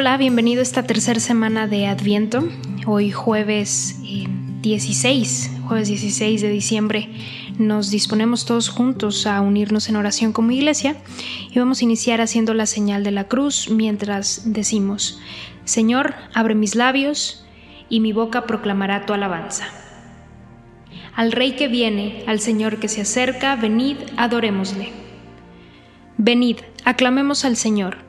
Hola, bienvenido a esta tercera semana de Adviento. Hoy jueves 16, eh, jueves 16 de diciembre, nos disponemos todos juntos a unirnos en oración como iglesia y vamos a iniciar haciendo la señal de la cruz mientras decimos, Señor, abre mis labios y mi boca proclamará tu alabanza. Al Rey que viene, al Señor que se acerca, venid, adorémosle. Venid, aclamemos al Señor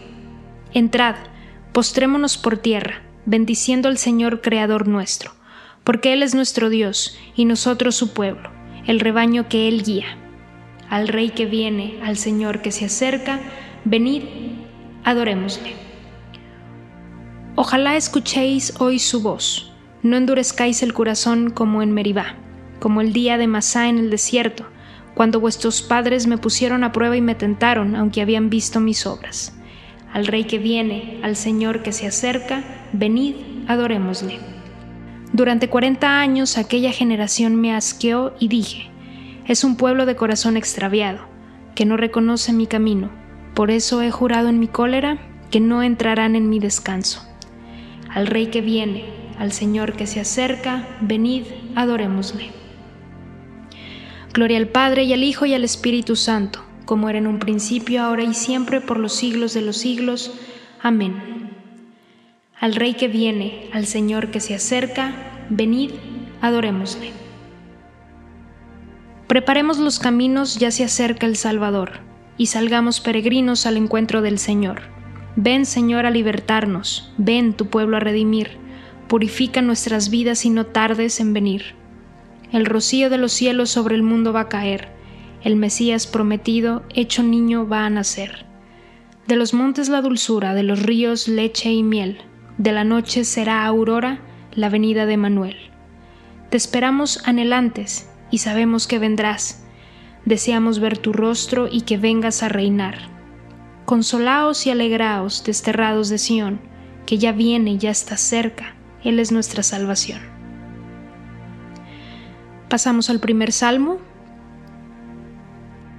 Entrad, postrémonos por tierra, bendiciendo al Señor Creador nuestro, porque Él es nuestro Dios y nosotros su pueblo, el rebaño que Él guía. Al Rey que viene, al Señor que se acerca, venid, adorémosle. Ojalá escuchéis hoy su voz, no endurezcáis el corazón como en Meribá, como el día de Masá en el desierto, cuando vuestros padres me pusieron a prueba y me tentaron, aunque habían visto mis obras al Rey que viene, al Señor que se acerca, venid, adorémosle. Durante cuarenta años aquella generación me asqueó y dije, es un pueblo de corazón extraviado, que no reconoce mi camino, por eso he jurado en mi cólera que no entrarán en mi descanso. Al Rey que viene, al Señor que se acerca, venid, adorémosle. Gloria al Padre y al Hijo y al Espíritu Santo como era en un principio, ahora y siempre, por los siglos de los siglos. Amén. Al Rey que viene, al Señor que se acerca, venid, adorémosle. Preparemos los caminos, ya se acerca el Salvador, y salgamos peregrinos al encuentro del Señor. Ven, Señor, a libertarnos, ven tu pueblo a redimir, purifica nuestras vidas y no tardes en venir. El rocío de los cielos sobre el mundo va a caer el Mesías prometido, hecho niño, va a nacer. De los montes la dulzura, de los ríos leche y miel, de la noche será aurora la venida de Manuel. Te esperamos anhelantes y sabemos que vendrás. Deseamos ver tu rostro y que vengas a reinar. Consolaos y alegraos, desterrados de Sión, que ya viene ya está cerca, Él es nuestra salvación. Pasamos al primer salmo,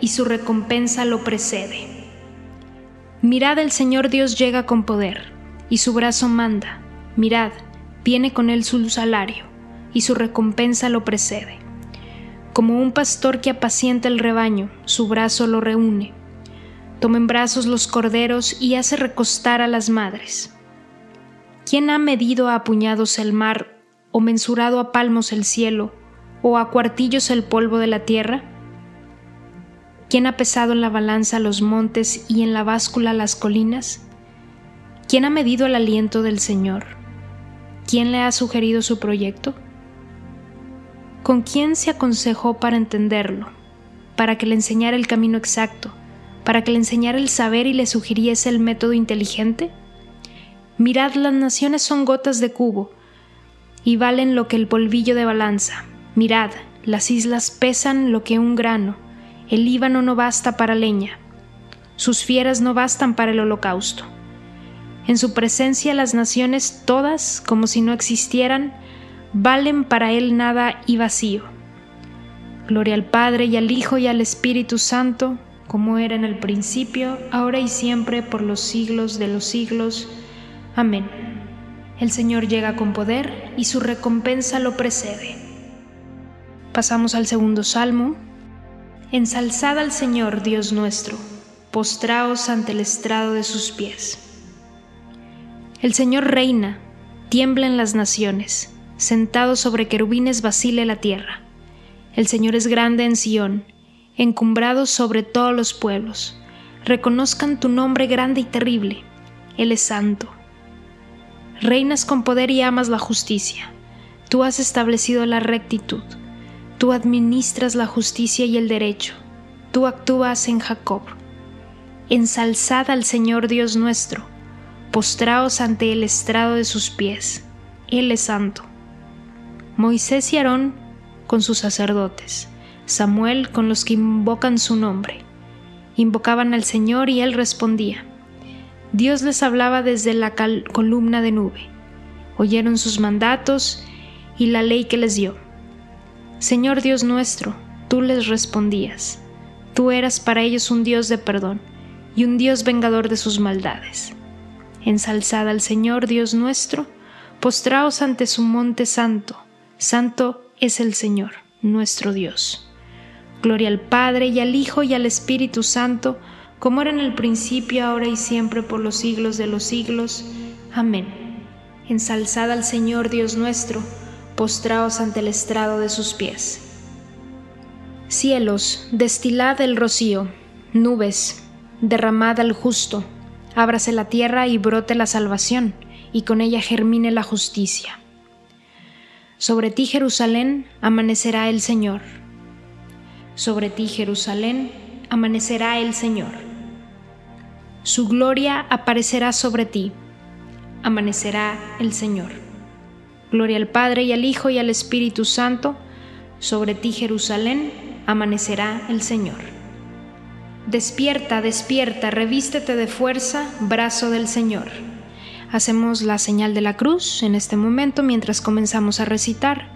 y su recompensa lo precede. Mirad, el Señor Dios llega con poder y su brazo manda. Mirad, viene con él su salario y su recompensa lo precede. Como un pastor que apacienta el rebaño, su brazo lo reúne. Toma en brazos los corderos y hace recostar a las madres. ¿Quién ha medido a puñados el mar, o mensurado a palmos el cielo, o a cuartillos el polvo de la tierra? ¿Quién ha pesado en la balanza los montes y en la báscula las colinas? ¿Quién ha medido el aliento del Señor? ¿Quién le ha sugerido su proyecto? ¿Con quién se aconsejó para entenderlo? Para que le enseñara el camino exacto, para que le enseñara el saber y le sugiriese el método inteligente? Mirad, las naciones son gotas de cubo y valen lo que el polvillo de balanza. Mirad, las islas pesan lo que un grano. El Líbano no basta para leña. Sus fieras no bastan para el holocausto. En su presencia las naciones todas, como si no existieran, valen para él nada y vacío. Gloria al Padre y al Hijo y al Espíritu Santo, como era en el principio, ahora y siempre, por los siglos de los siglos. Amén. El Señor llega con poder y su recompensa lo precede. Pasamos al segundo salmo. Ensalzad al Señor, Dios nuestro, postraos ante el estrado de sus pies. El Señor reina, tiemblen las naciones sentado sobre querubines vacile la tierra. El Señor es grande en Sión, encumbrado sobre todos los pueblos. Reconozcan tu nombre grande y terrible. Él es santo. Reinas con poder y amas la justicia. Tú has establecido la rectitud. Tú administras la justicia y el derecho. Tú actúas en Jacob. Ensalzad al Señor Dios nuestro. Postraos ante el estrado de sus pies. Él es santo. Moisés y Aarón con sus sacerdotes, Samuel con los que invocan su nombre. Invocaban al Señor y él respondía. Dios les hablaba desde la columna de nube. Oyeron sus mandatos y la ley que les dio. Señor Dios nuestro, tú les respondías. Tú eras para ellos un Dios de perdón y un Dios vengador de sus maldades. Ensalzad al Señor Dios nuestro, postraos ante su monte santo Santo es el Señor, nuestro Dios. Gloria al Padre y al Hijo y al Espíritu Santo, como era en el principio, ahora y siempre, por los siglos de los siglos. Amén. Ensalzad al Señor Dios nuestro, postraos ante el estrado de sus pies. Cielos, destilad el rocío, nubes, derramad al justo, ábrase la tierra y brote la salvación, y con ella germine la justicia. Sobre ti, Jerusalén, amanecerá el Señor. Sobre ti, Jerusalén, amanecerá el Señor. Su gloria aparecerá sobre ti. Amanecerá el Señor. Gloria al Padre y al Hijo y al Espíritu Santo. Sobre ti, Jerusalén, amanecerá el Señor. Despierta, despierta, revístete de fuerza, brazo del Señor. Hacemos la señal de la cruz en este momento mientras comenzamos a recitar.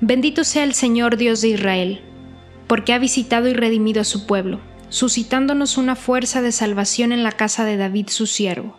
Bendito sea el Señor Dios de Israel, porque ha visitado y redimido a su pueblo, suscitándonos una fuerza de salvación en la casa de David su siervo,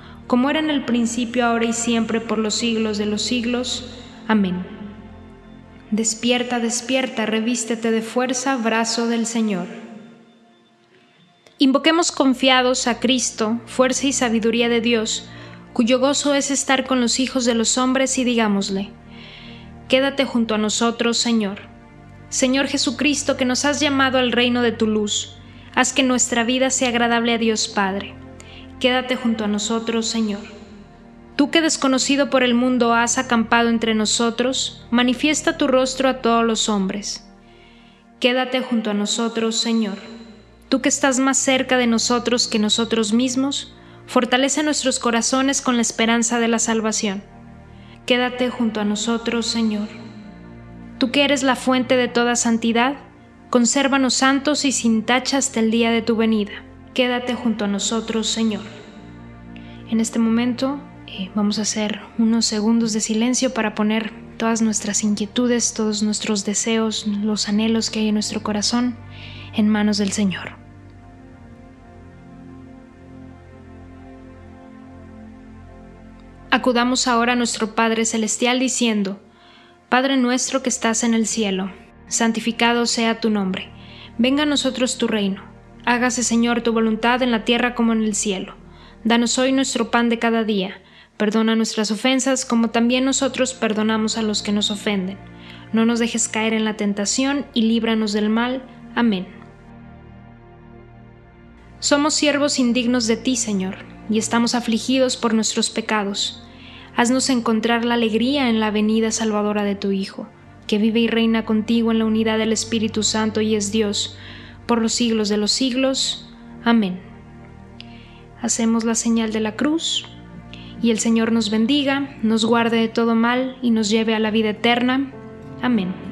como era en el principio, ahora y siempre, por los siglos de los siglos. Amén. Despierta, despierta, revístete de fuerza, brazo del Señor. Invoquemos confiados a Cristo, fuerza y sabiduría de Dios, cuyo gozo es estar con los hijos de los hombres, y digámosle, Quédate junto a nosotros, Señor. Señor Jesucristo, que nos has llamado al reino de tu luz, haz que nuestra vida sea agradable a Dios Padre. Quédate junto a nosotros, Señor. Tú que desconocido por el mundo has acampado entre nosotros, manifiesta tu rostro a todos los hombres. Quédate junto a nosotros, Señor. Tú que estás más cerca de nosotros que nosotros mismos, fortalece nuestros corazones con la esperanza de la salvación quédate junto a nosotros, Señor. Tú que eres la fuente de toda santidad, consérvanos santos y sin tacha hasta el día de tu venida. Quédate junto a nosotros, Señor. En este momento eh, vamos a hacer unos segundos de silencio para poner todas nuestras inquietudes, todos nuestros deseos, los anhelos que hay en nuestro corazón en manos del Señor. Acudamos ahora a nuestro Padre Celestial diciendo, Padre nuestro que estás en el cielo, santificado sea tu nombre, venga a nosotros tu reino, hágase Señor tu voluntad en la tierra como en el cielo. Danos hoy nuestro pan de cada día, perdona nuestras ofensas como también nosotros perdonamos a los que nos ofenden. No nos dejes caer en la tentación y líbranos del mal. Amén. Somos siervos indignos de ti, Señor, y estamos afligidos por nuestros pecados Haznos encontrar la alegría en la venida salvadora de tu Hijo, que vive y reina contigo en la unidad del Espíritu Santo y es Dios, por los siglos de los siglos. Amén. Hacemos la señal de la cruz, y el Señor nos bendiga, nos guarde de todo mal y nos lleve a la vida eterna. Amén.